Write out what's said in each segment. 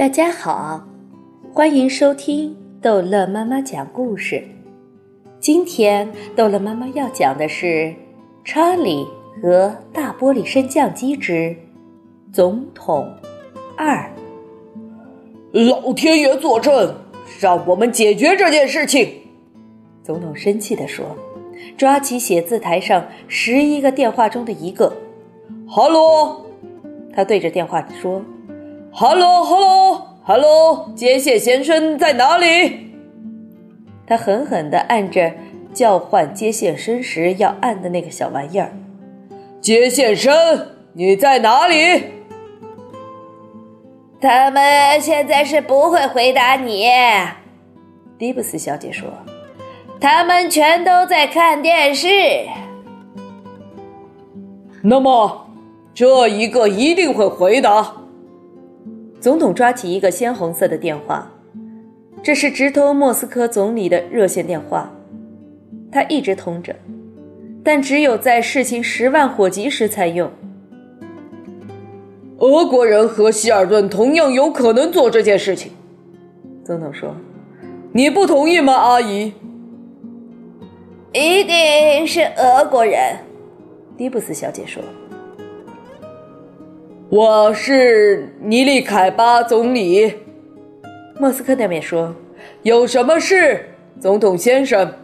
大家好，欢迎收听逗乐妈妈讲故事。今天逗乐妈妈要讲的是《查理和大玻璃升降机之总统二》。老天爷作证，让我们解决这件事情！总统生气地说，抓起写字台上十一个电话中的一个。哈喽，他对着电话说。哈喽，哈喽，哈喽，接线先生在哪里？他狠狠地按着叫唤接线生时要按的那个小玩意儿。接线生，你在哪里？他们现在是不会回答你，迪布斯小姐说。他们全都在看电视。那么，这一个一定会回答。总统抓起一个鲜红色的电话，这是直通莫斯科总理的热线电话。他一直通着，但只有在事情十万火急时才用。俄国人和希尔顿同样有可能做这件事情，总统说：“你不同意吗，阿姨？”一定是俄国人，迪布斯小姐说。我是尼利凯巴总理。莫斯科那边说：“有什么事，总统先生？”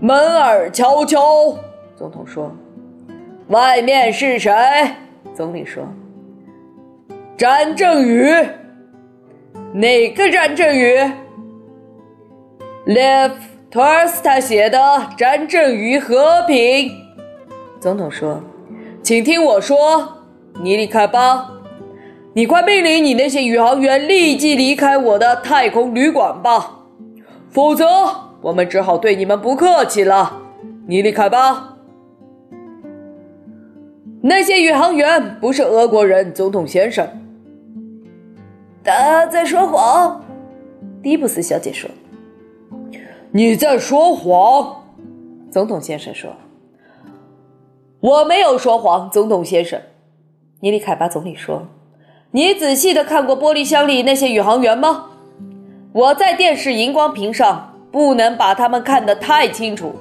门儿敲敲，总统说：“外面是谁？”总理说：“詹振宇。”哪个詹振宇？Lev Tolstoy 写的《詹振宇和平》。总统说。请听我说，你离开吧，你快命令你那些宇航员立即离开我的太空旅馆吧，否则我们只好对你们不客气了，你离开吧。那些宇航员不是俄国人，总统先生。他在说谎，迪布斯小姐说。你在说谎，总统先生说。我没有说谎，总统先生。尼里凯巴总理说：“你仔细的看过玻璃箱里那些宇航员吗？我在电视荧光屏上不能把他们看得太清楚。”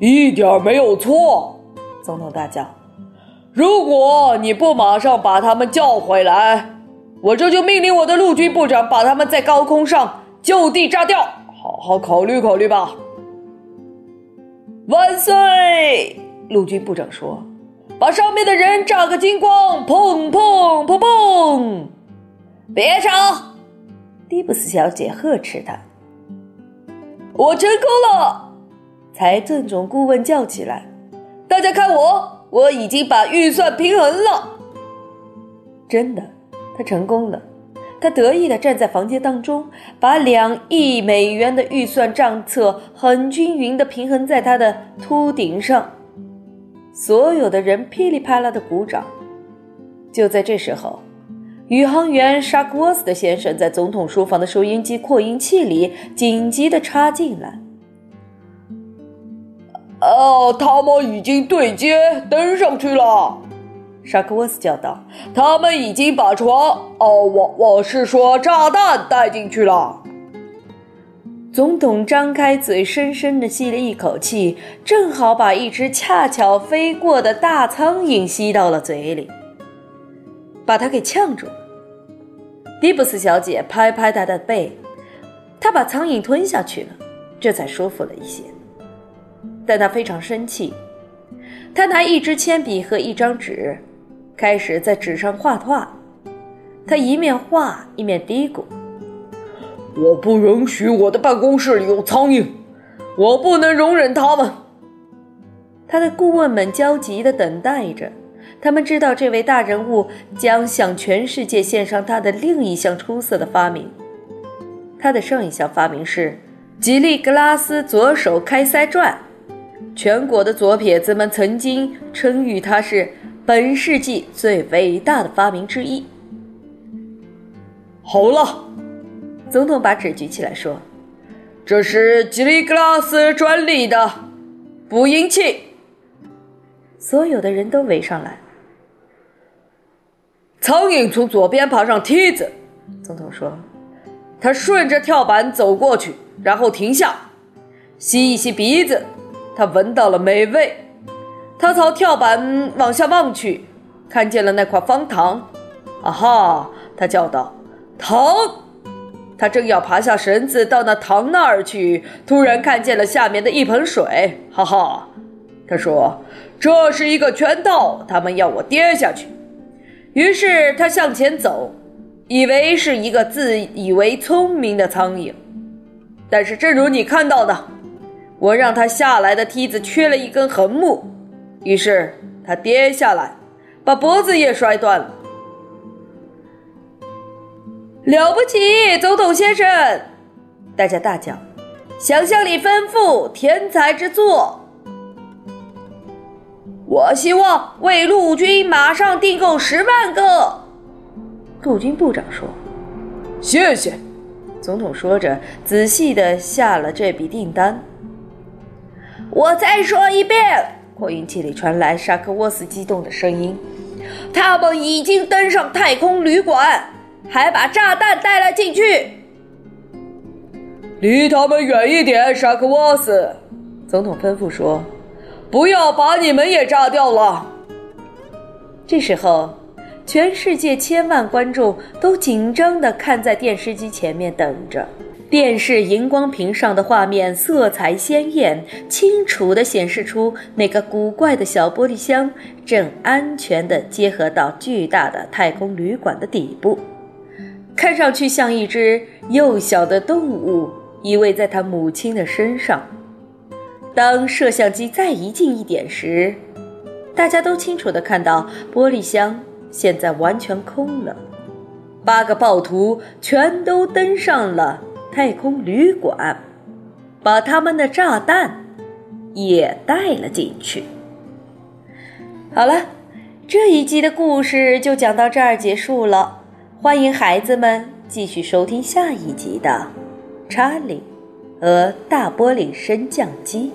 一点没有错，总统大叫：“如果你不马上把他们叫回来，我这就命令我的陆军部长把他们在高空上就地炸掉。好好考虑考虑吧。”万岁！陆军部长说：“把上面的人炸个精光！”砰砰砰砰！别吵！迪布斯小姐呵斥他。我成功了！财政总顾问叫起来：“大家看我，我已经把预算平衡了。”真的，他成功了。他得意地站在房间当中，把两亿美元的预算账册很均匀地平衡在他的秃顶上。所有的人噼里啪啦的鼓掌。就在这时候，宇航员沙克沃斯的先生在总统书房的收音机扩音器里紧急的插进来。哦，他们已经对接登上去了，沙克沃斯叫道：“他们已经把床……哦，我我是说炸弹带进去了。”总统张开嘴，深深地吸了一口气，正好把一只恰巧飞过的大苍蝇吸到了嘴里，把他给呛住了。迪布斯小姐拍拍他的背，他把苍蝇吞下去了，这才舒服了一些。但他非常生气，他拿一支铅笔和一张纸，开始在纸上画画。他一面画一面嘀咕。我不允许我的办公室里有苍蝇，我不能容忍他们。他的顾问们焦急地等待着，他们知道这位大人物将向全世界献上他的另一项出色的发明。他的上一项发明是吉利格拉斯左手开塞传，全国的左撇子们曾经称誉他是本世纪最伟大的发明之一。好了。总统把纸举起来说：“这是吉利格拉斯专利的捕蝇器。”所有的人都围上来。苍蝇从左边爬上梯子。总统说：“他顺着跳板走过去，然后停下，吸一吸鼻子。他闻到了美味。他朝跳板往下望去，看见了那块方糖。啊哈！他叫道：‘糖！’他正要爬下绳子到那塘那儿去，突然看见了下面的一盆水。哈哈！他说：‘这是一个圈套，他们要我跌下去。’于是他向前走。”以为是一个自以为聪明的苍蝇，但是正如你看到的，我让他下来的梯子缺了一根横木，于是他跌下来，把脖子也摔断了。了不起，总统先生！大家大叫：“想象力丰富，天才之作！”我希望为陆军马上订购十万个。陆军部长说：“谢谢。”总统说着，仔细的下了这笔订单。我再说一遍，扩音器里传来沙克沃斯激动的声音：“他们已经登上太空旅馆，还把炸弹带了进去。”离他们远一点，沙克沃斯。总统吩咐说：“不要把你们也炸掉了。”这时候。全世界千万观众都紧张地看在电视机前面等着。电视荧光屏上的画面色彩鲜艳，清楚地显示出那个古怪的小玻璃箱正安全地结合到巨大的太空旅馆的底部，看上去像一只幼小的动物依偎在它母亲的身上。当摄像机再移近一点时，大家都清楚地看到玻璃箱。现在完全空了，八个暴徒全都登上了太空旅馆，把他们的炸弹也带了进去。好了，这一集的故事就讲到这儿结束了。欢迎孩子们继续收听下一集的《查理和大玻璃升降机》。